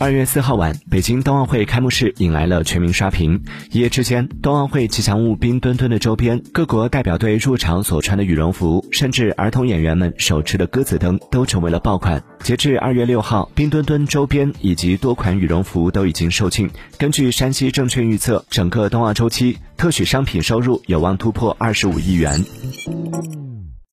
二月四号晚北京冬奥会开幕式引来了全民刷屏。一夜之间冬奥会吉祥物冰墩墩的周边各国代表队入场所穿的羽绒服甚至儿童演员们手持的鸽子灯都成为了爆款。截至二月六号冰墩墩周边以及多款羽绒服都已经售罄。根据山西证券预测整个冬奥周期特许商品收入有望突破二十五亿元。